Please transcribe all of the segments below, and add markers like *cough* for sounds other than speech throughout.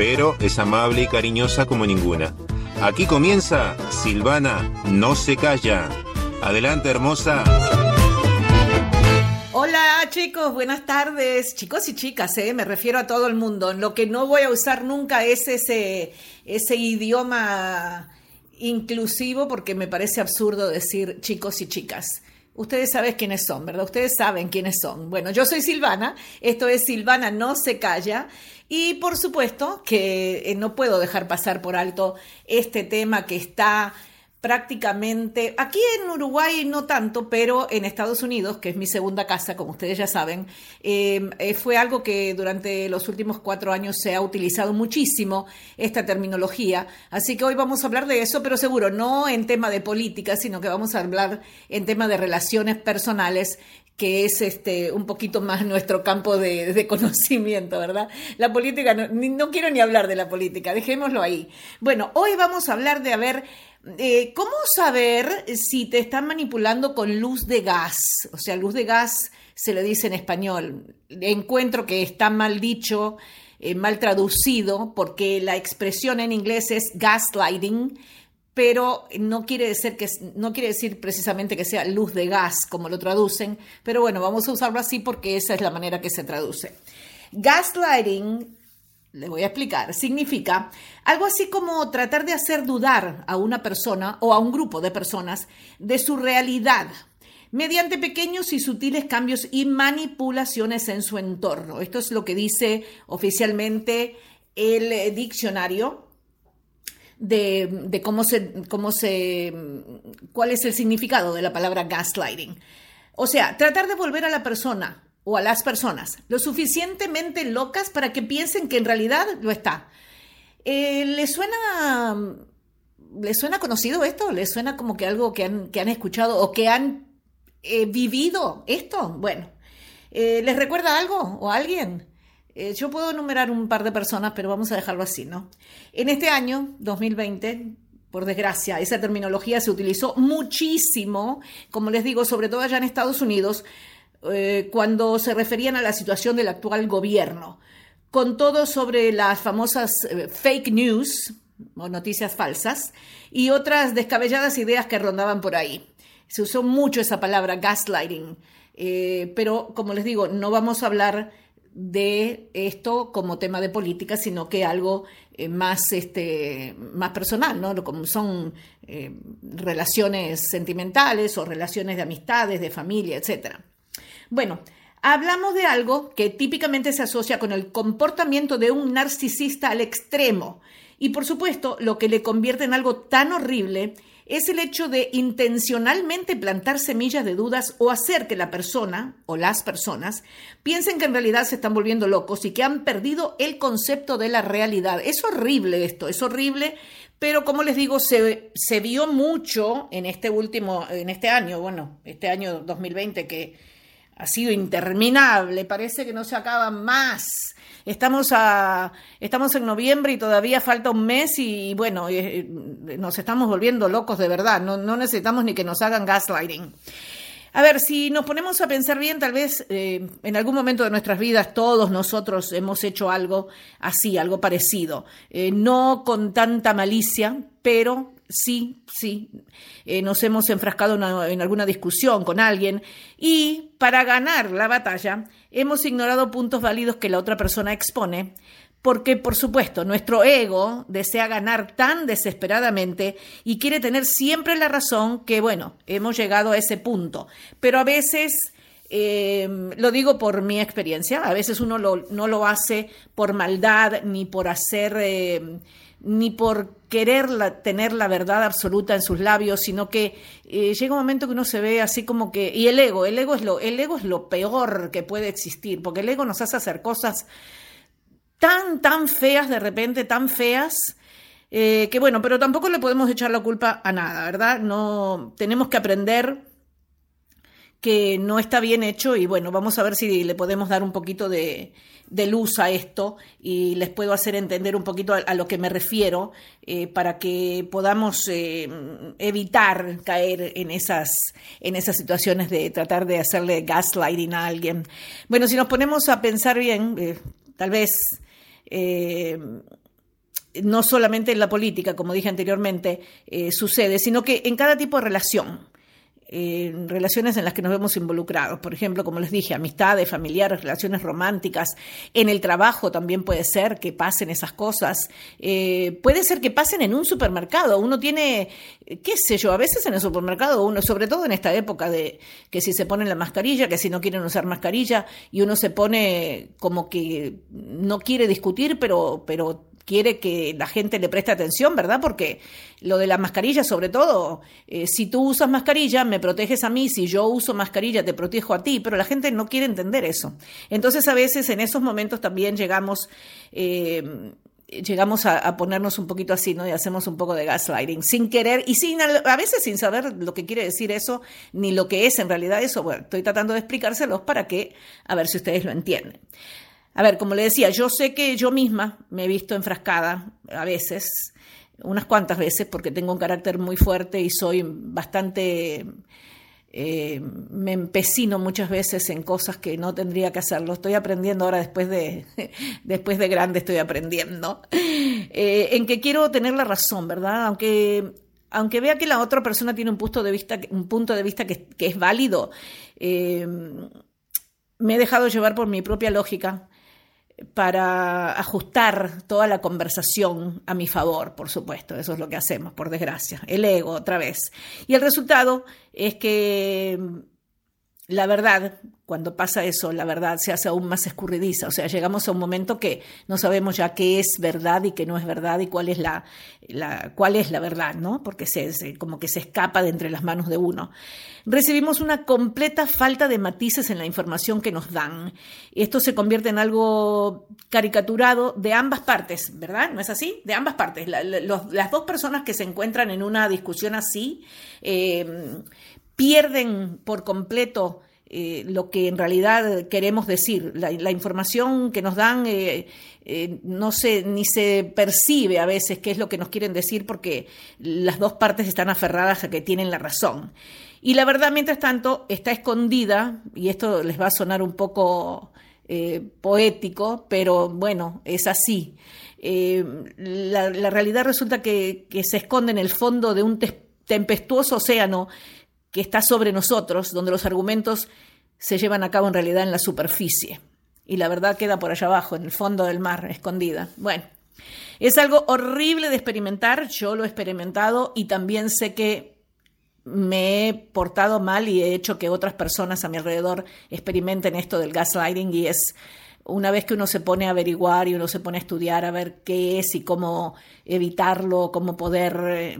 pero es amable y cariñosa como ninguna. Aquí comienza Silvana no se calla. Adelante, hermosa. Hola chicos, buenas tardes. Chicos y chicas, ¿eh? me refiero a todo el mundo. Lo que no voy a usar nunca es ese, ese idioma inclusivo porque me parece absurdo decir chicos y chicas. Ustedes saben quiénes son, ¿verdad? Ustedes saben quiénes son. Bueno, yo soy Silvana, esto es Silvana No se calla y por supuesto que eh, no puedo dejar pasar por alto este tema que está prácticamente, aquí en Uruguay no tanto, pero en Estados Unidos, que es mi segunda casa, como ustedes ya saben, em, eh, fue algo que durante los últimos cuatro años se ha utilizado muchísimo esta terminología. Así que hoy vamos a hablar de eso, pero seguro no en tema de política, sino que vamos a hablar en tema de relaciones personales que es este un poquito más nuestro campo de, conocimiento, ¿verdad? La política, no, no quiero ni hablar de la política, dejémoslo ahí. Bueno, hoy vamos a hablar de, a ver, eh, ¿Cómo saber si te están manipulando con luz de gas? O sea, luz de gas se le dice en español. Encuentro que está mal dicho, eh, mal traducido, porque la expresión en inglés es gaslighting, pero no quiere, decir que, no quiere decir precisamente que sea luz de gas, como lo traducen, pero bueno, vamos a usarlo así porque esa es la manera que se traduce. Gaslighting le voy a explicar, significa algo así como tratar de hacer dudar a una persona o a un grupo de personas de su realidad mediante pequeños y sutiles cambios y manipulaciones en su entorno. Esto es lo que dice oficialmente el diccionario de, cómo se, cómo se, cuál es el significado de la palabra gaslighting. O sea, tratar de volver a la persona o a las personas lo suficientemente locas para que piensen que en realidad lo está. Eh, ¿Le suena, ¿Le suena conocido esto? ¿Le suena como que algo que han, que han escuchado o que han eh, vivido esto? Bueno, eh, ¿les recuerda algo o alguien? yo puedo enumerar un par de personas, pero vamos a dejarlo así, ¿no? En este año, 2020, por desgracia, esa terminología se utilizó muchísimo, como les digo, sobre todo allá en Estados Unidos, eh, cuando se referían a la situación del actual gobierno, con todo sobre las famosas eh, fake news o noticias falsas y otras descabelladas ideas que rondaban por ahí. Se usó mucho esa palabra gaslighting, eh, pero como les digo, no vamos a hablar de esto como tema de política, sino que algo más, este, más personal, ¿no? Como son relaciones sentimentales o relaciones de amistades, de familia, etcétera. Bueno, hablamos de algo que típicamente se asocia con el comportamiento de un narcisista al extremo. Y por supuesto, lo que le convierte en algo tan horrible es el hecho de intencionalmente plantar semillas de dudas o hacer que la persona o las personas piensen que en realidad se están volviendo locos y que han perdido el concepto de la realidad. Es horrible esto, es horrible, pero como les digo, se, se vio mucho en este último, en este año, bueno, este año 2020 que ha sido interminable, parece que no se acaba más. Estamos, a, estamos en noviembre y todavía falta un mes y bueno, eh, nos estamos volviendo locos de verdad, no, necesitamos ni que nos hagan gaslighting. A ver, si nos ponemos a pensar bien, tal vez eh, en algún momento de nuestras vidas todos nosotros hemos hecho algo así, algo parecido, eh, no con tanta malicia, pero sí, sí, eh, nos hemos enfrascado en alguna discusión con alguien y para ganar la batalla hemos ignorado puntos válidos que la otra persona expone porque, por supuesto, nuestro ego desea ganar tan desesperadamente y quiere tener siempre la razón que, bueno, hemos llegado a ese punto. Pero a veces, em, lo digo por mi experiencia, a veces uno no lo hace por maldad ni por hacer... Em, ni por querer tener la verdad absoluta en sus labios, sino que eh, llega un momento que uno se ve así como que y el ego, el ego es lo el ego es lo peor que puede existir, porque el ego nos hace hacer cosas tan, tan feas de repente, tan feas, eh, que bueno, pero tampoco le podemos echar la culpa a nada, ¿verdad? No, tenemos que aprender que no está bien hecho y bueno, vamos a ver si le podemos dar un poquito de, luz a esto y les puedo hacer entender un poquito a, lo que me refiero eh, para que podamos eh, evitar caer en esas, en esas situaciones de tratar de hacerle gaslighting a alguien. Bueno, si nos ponemos a pensar bien, eh, tal vez no solamente en la política, como dije anteriormente, sucede, sino que en cada tipo de relación en relaciones en las que nos vemos involucrados. Por ejemplo, como les dije, amistades, familiares, relaciones románticas. En el trabajo también puede ser que pasen esas cosas. Eh, puede ser que pasen en un supermercado. Uno tiene, qué sé yo, a veces en el supermercado, uno, sobre todo en esta época de que si se ponen la mascarilla, que si no quieren usar mascarilla, y uno se pone como que no quiere discutir, pero, pero quiere que la gente le preste atención, ¿verdad? Porque lo de la mascarilla, sobre todo, eh, si tú usas mascarilla, me proteges a mí, si yo uso mascarilla, te protejo a ti, pero la gente no quiere entender eso. Entonces, a veces en esos momentos también llegamos... Eh, llegamos a, ponernos un poquito así, ¿no? Y hacemos un poco de gaslighting, sin querer y sin a veces sin saber lo que quiere decir eso, ni lo que es en realidad eso. Bueno, estoy tratando de explicárselos para que, a ver si ustedes lo entienden. A ver, como le decía, yo sé que yo misma me he visto enfrascada a veces, unas cuantas veces, porque tengo un carácter muy fuerte y soy bastante... Eh, me empecino muchas veces en cosas que no tendría que hacerlo. Estoy aprendiendo ahora después de, *laughs* después de grande, estoy aprendiendo. Eh, en que quiero tener la razón, ¿verdad? Aunque, aunque vea que la otra persona tiene un punto de vista, un punto de vista que, es válido, eh, me he dejado llevar por mi propia lógica para ajustar toda la conversación a mi favor, por supuesto, eso es lo que hacemos, por desgracia, el ego otra vez. Y el resultado es que la verdad, cuando pasa eso, la verdad se hace aún más escurridiza. O sea, llegamos a un momento que no sabemos ya qué es verdad y qué no es verdad y cuál es la, cuál es la verdad, ¿no? Porque se, como que se escapa de entre las manos de uno. Recibimos una completa falta de matices en la información que nos dan. Esto se convierte en algo caricaturado de ambas partes, ¿verdad? ¿No es así? De ambas partes. las dos personas que se encuentran en una discusión así, eh, pierden por completo eh, lo que en realidad queremos decir. La, información que nos dan eh, eh, no se, ni se percibe a veces qué es lo que nos quieren decir porque las dos partes están aferradas a que tienen la razón. Y la verdad, mientras tanto, está escondida, y esto les va a sonar un poco poético, pero bueno, es así. La, realidad resulta que, que se esconde en el fondo de un tempestuoso océano que está sobre nosotros, donde los argumentos se llevan a cabo en realidad en la superficie y la verdad queda por allá abajo, en el fondo del mar, escondida. Bueno, es algo horrible de experimentar, yo lo he experimentado y también sé que me he portado mal y he hecho que otras personas a mi alrededor experimenten esto del gaslighting y es una vez que uno se pone a averiguar y uno se pone a estudiar a ver qué es y cómo evitarlo, cómo poder eh,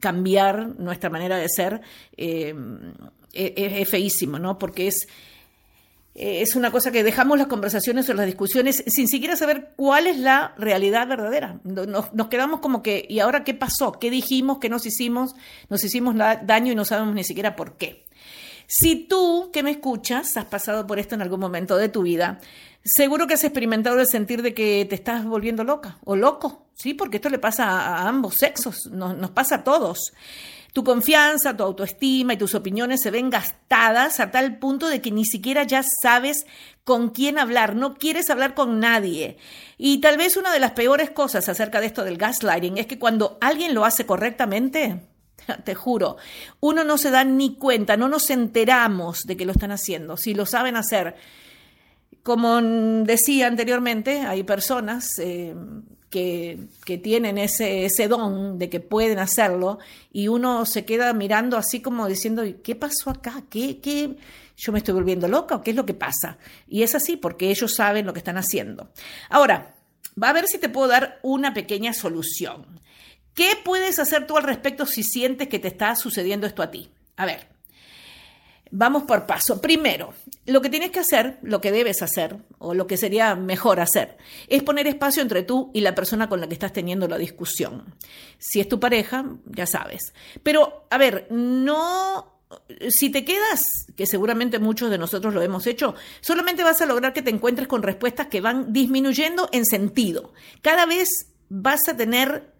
cambiar nuestra manera de ser, eh, es, feísimo, ¿no? Porque es, es una cosa que dejamos las conversaciones o las discusiones sin siquiera saber cuál es la realidad verdadera. Nos, nos, quedamos como que, ¿y ahora qué pasó? ¿Qué dijimos? ¿Qué nos hicimos? Nos hicimos daño y no sabemos ni siquiera por qué. Si tú que me escuchas has pasado por esto en algún momento de tu vida, seguro que has experimentado el sentir de que te estás volviendo loca o loco, ¿sí? Porque esto le pasa a, ambos sexos, nos, nos pasa a todos. Tu confianza, tu autoestima y tus opiniones se ven gastadas a tal punto de que ni siquiera ya sabes con quién hablar, no quieres hablar con nadie. Y tal vez una de las peores cosas acerca de esto del gaslighting es que cuando alguien lo hace correctamente, *laughs* te juro, uno no se da ni cuenta, no nos enteramos de que lo están haciendo. Si lo saben hacer, como decía anteriormente, hay personas eh, que, tienen ese, ese, don de que pueden hacerlo y uno se queda mirando así como diciendo, ¿qué pasó acá? ¿Qué, qué? ¿Yo me estoy volviendo loca o qué es lo que pasa? Y es así porque ellos saben lo que están haciendo. Ahora, va a ver si te puedo dar una pequeña solución. ¿Qué puedes hacer tú al respecto si sientes que te está sucediendo esto a ti? A ver, Vamos por paso. Primero, lo que tienes que hacer, lo que debes hacer, o lo que sería mejor hacer, es poner espacio entre tú y la persona con la que estás teniendo la discusión. Si es tu pareja, ya sabes. Pero, a ver, no si te quedas, que seguramente muchos de nosotros lo hemos hecho, solamente vas a lograr que te encuentres con respuestas que van disminuyendo en sentido. Cada vez vas a tener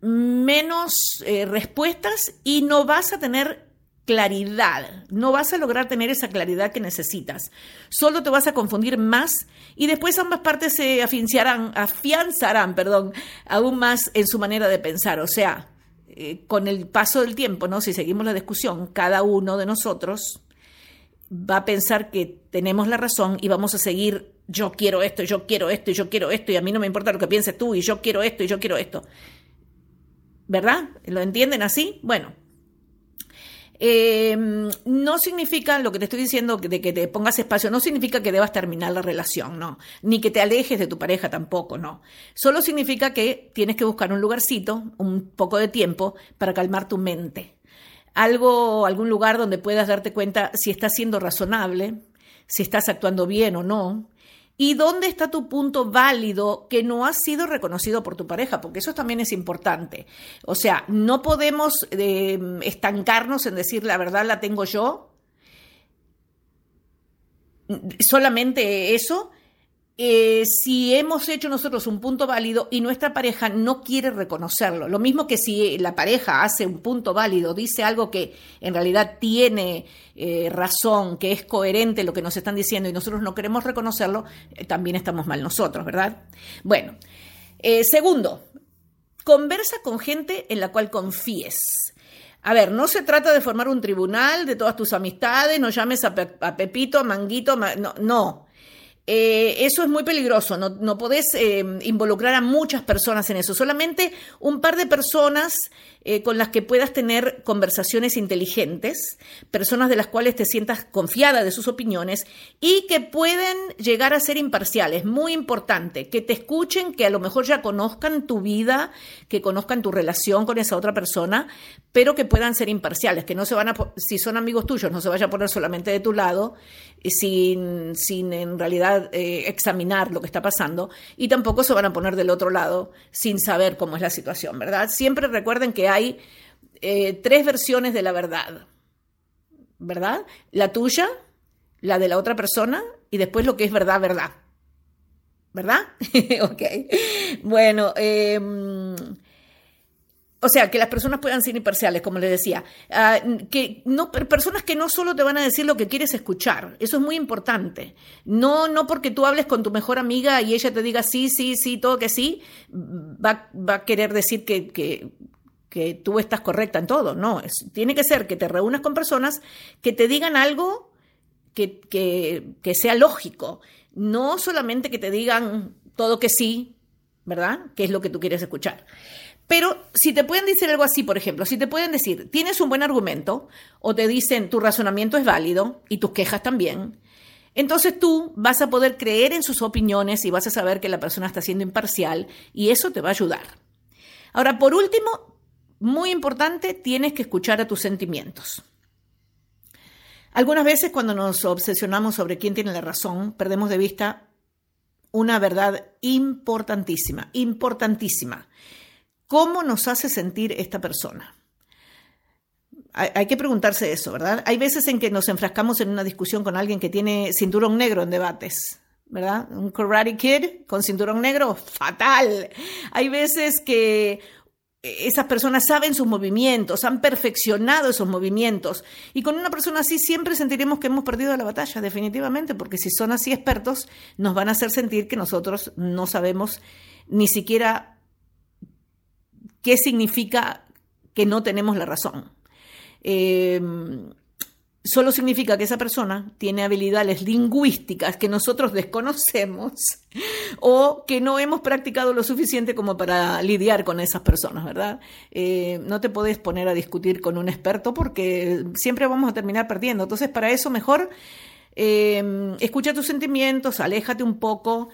menos eh, respuestas y no vas a tener claridad. No vas a lograr tener esa claridad que necesitas. Solo te vas a confundir más y después ambas partes se afianzarán, afianzarán perdón, aún más en su manera de pensar. O sea, eh, con el paso del tiempo, ¿no? si seguimos la discusión, cada uno de nosotros va a pensar que tenemos la razón y vamos a seguir yo quiero esto, yo quiero esto, yo quiero esto, y a mí no me importa lo que pienses tú, y yo quiero esto, y yo quiero esto. ¿Verdad? ¿Lo entienden así? Bueno, Em, no significa lo que te estoy diciendo de que te pongas espacio, no significa que debas terminar la relación, no, ni que te alejes de tu pareja tampoco, no. Solo significa que tienes que buscar un lugarcito, un poco de tiempo para calmar tu mente. Algo, algún lugar donde puedas darte cuenta si estás siendo razonable, si estás actuando bien o no, ¿Y dónde está tu punto válido que no ha sido reconocido por tu pareja? Porque eso también es importante. O sea, no podemos eh, estancarnos en decir la verdad la tengo yo. Solamente eso, eh, si hemos hecho nosotros un punto válido y nuestra pareja no quiere reconocerlo. Lo mismo que si la pareja hace un punto válido, dice algo que en realidad tiene eh, razón, que es coherente lo que nos están diciendo y nosotros no queremos reconocerlo, eh, también estamos mal nosotros, ¿verdad? Bueno, segundo, conversa con gente en la cual confíes. A ver, no se trata de formar un tribunal de todas tus amistades, no llames a, Pepito, a Manguito, no. Eh, eso es muy peligroso, no, no podés eh, involucrar a muchas personas en eso, solamente un par de personas eh, con las que puedas tener conversaciones inteligentes, personas de las cuales te sientas confiada de sus opiniones y que pueden llegar a ser imparciales. Muy importante, que te escuchen, que a lo mejor ya conozcan tu vida, que conozcan tu relación con esa otra persona, pero que puedan ser imparciales, que no se van a, si son amigos tuyos, no se vaya a poner solamente de tu lado, sin, sin en realidad eh, examinar lo que está pasando, y tampoco se van a poner del otro lado sin saber cómo es la situación, ¿verdad? Siempre recuerden que hay eh, tres versiones de la verdad, ¿verdad? La tuya, la de la otra persona y después lo que es verdad, verdad. ¿Verdad? *laughs* ok. Bueno, em, o sea, que las personas puedan ser imparciales, como les decía. Ah, que no, personas que no solo te van a decir lo que quieres escuchar. Eso es muy importante. No, no porque tú hables con tu mejor amiga y ella te diga sí, sí, sí, todo que sí, va, va a querer decir que, que, que tú estás correcta en todo, no, es, tiene que ser que te reúnas con personas que te digan algo que, que, sea lógico, no solamente que te digan todo que sí, ¿verdad? Que es lo que tú quieres escuchar. Pero si te pueden decir algo así, por ejemplo, si te pueden decir, tienes un buen argumento, o te dicen, tu razonamiento es válido y tus quejas también, entonces tú vas a poder creer en sus opiniones y vas a saber que la persona está siendo imparcial y eso te va a ayudar. Ahora, por último, muy importante, tienes que escuchar a tus sentimientos. Algunas veces cuando nos obsesionamos sobre quién tiene la razón, perdemos de vista una verdad importantísima, importantísima. ¿Cómo nos hace sentir esta persona? Hay, que preguntarse eso, ¿verdad? Hay veces en que nos enfrascamos en una discusión con alguien que tiene cinturón negro en debates, ¿verdad? Un Karate Kid con cinturón negro, fatal. Hay veces que esas personas saben sus movimientos, han perfeccionado esos movimientos. Y con una persona así siempre sentiremos que hemos perdido la batalla, definitivamente, porque si son así expertos, nos van a hacer sentir que nosotros no sabemos ni siquiera qué significa que no tenemos la razón. Eh, solo significa que esa persona tiene habilidades lingüísticas que nosotros desconocemos o que no hemos practicado lo suficiente como para lidiar con esas personas, ¿verdad? Eh, no te puedes poner a discutir con un experto porque siempre vamos a terminar perdiendo. Entonces, para eso mejor eh, escucha tus sentimientos, aléjate un poco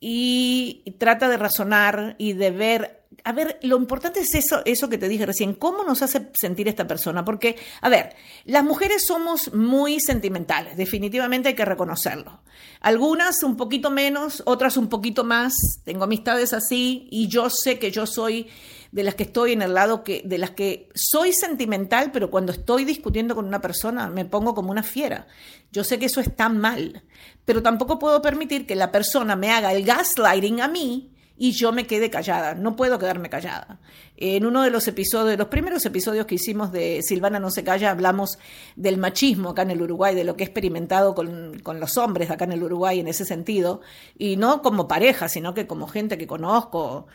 y trata de razonar y de ver a ver, lo importante es eso, eso que te dije recién, cómo nos hace sentir esta persona, porque, a ver, las mujeres somos muy sentimentales, definitivamente hay que reconocerlo. Algunas un poquito menos, otras un poquito más, tengo amistades así y yo sé que yo soy de las que estoy en el lado que, de las que soy sentimental, pero cuando estoy discutiendo con una persona me pongo como una fiera. Yo sé que eso está mal, pero tampoco puedo permitir que la persona me haga el gaslighting a mí y yo me quedé callada, no puedo quedarme callada. En uno de los episodios, los primeros episodios que hicimos de Silvana no se calla, hablamos del machismo acá en el Uruguay, de lo que he experimentado con, con los hombres acá en el Uruguay en ese sentido, y no como pareja, sino que como gente que conozco,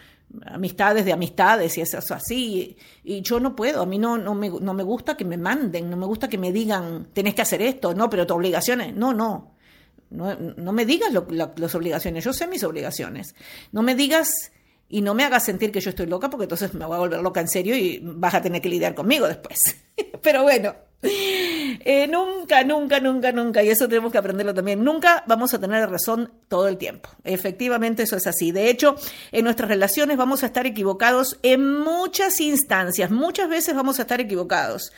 amistades de amistades y eso así. Y yo no puedo, a mí no, no, me, no me gusta que me manden, no me gusta que me digan, tenés que hacer esto, no, pero tu obligaciones, no, no. No, me digas las obligaciones, yo sé mis obligaciones. No me digas y no me hagas sentir que yo estoy loca porque entonces me voy a volver loca en serio y vas a tener que lidiar conmigo después. *laughs* Pero bueno, eh, nunca, nunca, nunca, nunca, y eso tenemos que aprenderlo también, nunca vamos a tener razón todo el tiempo. Efectivamente, eso es así. De hecho, en nuestras relaciones vamos a estar equivocados en muchas instancias, muchas veces vamos a estar equivocados,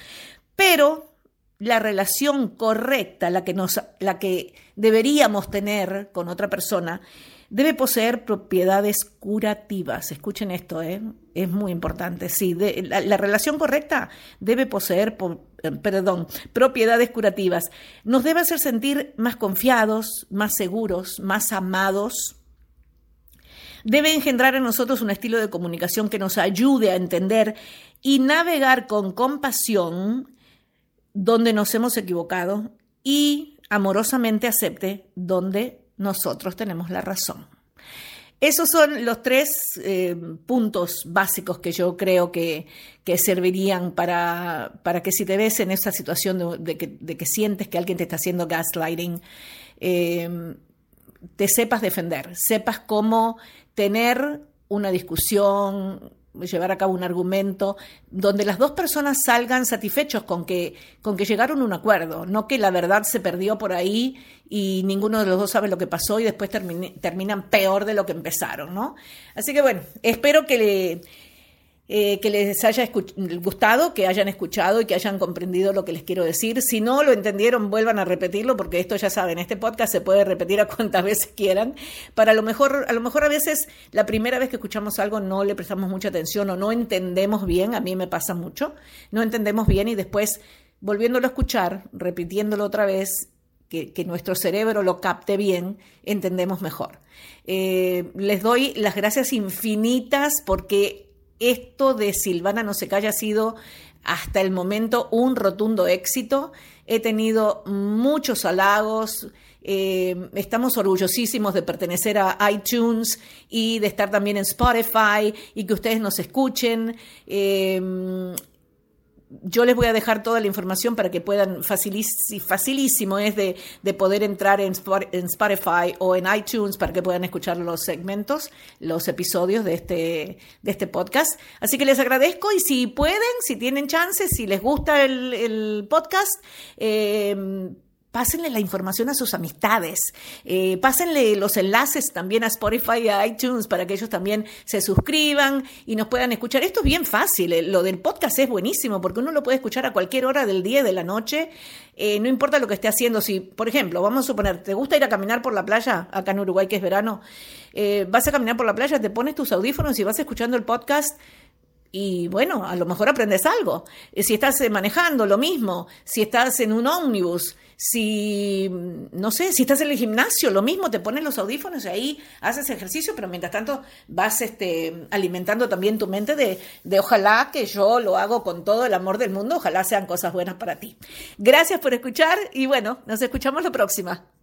pero la relación correcta, la que, nos, la que deberíamos tener con otra persona, debe poseer propiedades curativas. Escuchen esto, ¿eh? es muy importante. Sí, la, relación correcta debe poseer, eh, perdón, propiedades curativas. Nos debe hacer sentir más confiados, más seguros, más amados. Debe engendrar en nosotros un estilo de comunicación que nos ayude a entender y navegar con compasión donde nos hemos equivocado y amorosamente acepte donde nosotros tenemos la razón. Esos son los tres eh, puntos básicos que yo creo que, servirían para, para, que si te ves en esa situación de, que, sientes que alguien te está haciendo gaslighting, eh, te sepas defender, sepas cómo tener una discusión, llevar a cabo un argumento donde las dos personas salgan satisfechos con que, con que llegaron a un acuerdo, no que la verdad se perdió por ahí y ninguno de los dos sabe lo que pasó y después terminan peor de lo que empezaron, ¿no? Así que bueno, espero que le eh, que les haya gustado, que hayan escuchado y que hayan comprendido lo que les quiero decir. Si no lo entendieron, vuelvan a repetirlo, porque esto ya saben, este podcast se puede repetir a cuantas veces quieran. Para lo mejor, a lo mejor a veces la primera vez que escuchamos algo no le prestamos mucha atención o no entendemos bien, a mí me pasa mucho, no entendemos bien y después volviéndolo a escuchar, repitiéndolo otra vez, que, nuestro cerebro lo capte bien, entendemos mejor. Eh, les doy las gracias infinitas porque esto de Silvana no se calla ha sido hasta el momento un rotundo éxito. He tenido muchos halagos. Eh, estamos orgullosísimos de pertenecer a iTunes y de estar también en Spotify y que ustedes nos escuchen. Eh, yo les voy a dejar toda la información para que puedan, facilísimo es de, poder entrar en, Spotify o en iTunes para que puedan escuchar los segmentos, los episodios de este, de este podcast. Así que les agradezco y si pueden, si tienen chances, si les gusta el, podcast, eh, pásenle la información a sus amistades, eh, pásenle los enlaces también a Spotify y a iTunes para que ellos también se suscriban y nos puedan escuchar. Esto es bien fácil, eh, lo del podcast es buenísimo porque uno lo puede escuchar a cualquier hora del día y de la noche, eh, no importa lo que esté haciendo. Si, por ejemplo, vamos a suponer, ¿te gusta ir a caminar por la playa acá en Uruguay que es verano? vas a caminar por la playa, te pones tus audífonos y vas escuchando el podcast y bueno, a lo mejor aprendes algo. Eh, si estás eh, manejando, lo mismo. Si estás en un ómnibus, si, no sé, si estás en el gimnasio, lo mismo, te pones los audífonos y ahí haces ejercicio, pero mientras tanto vas este, alimentando también tu mente de, de ojalá que yo lo hago con todo el amor del mundo, ojalá sean cosas buenas para ti. Gracias por escuchar y bueno, nos escuchamos la próxima.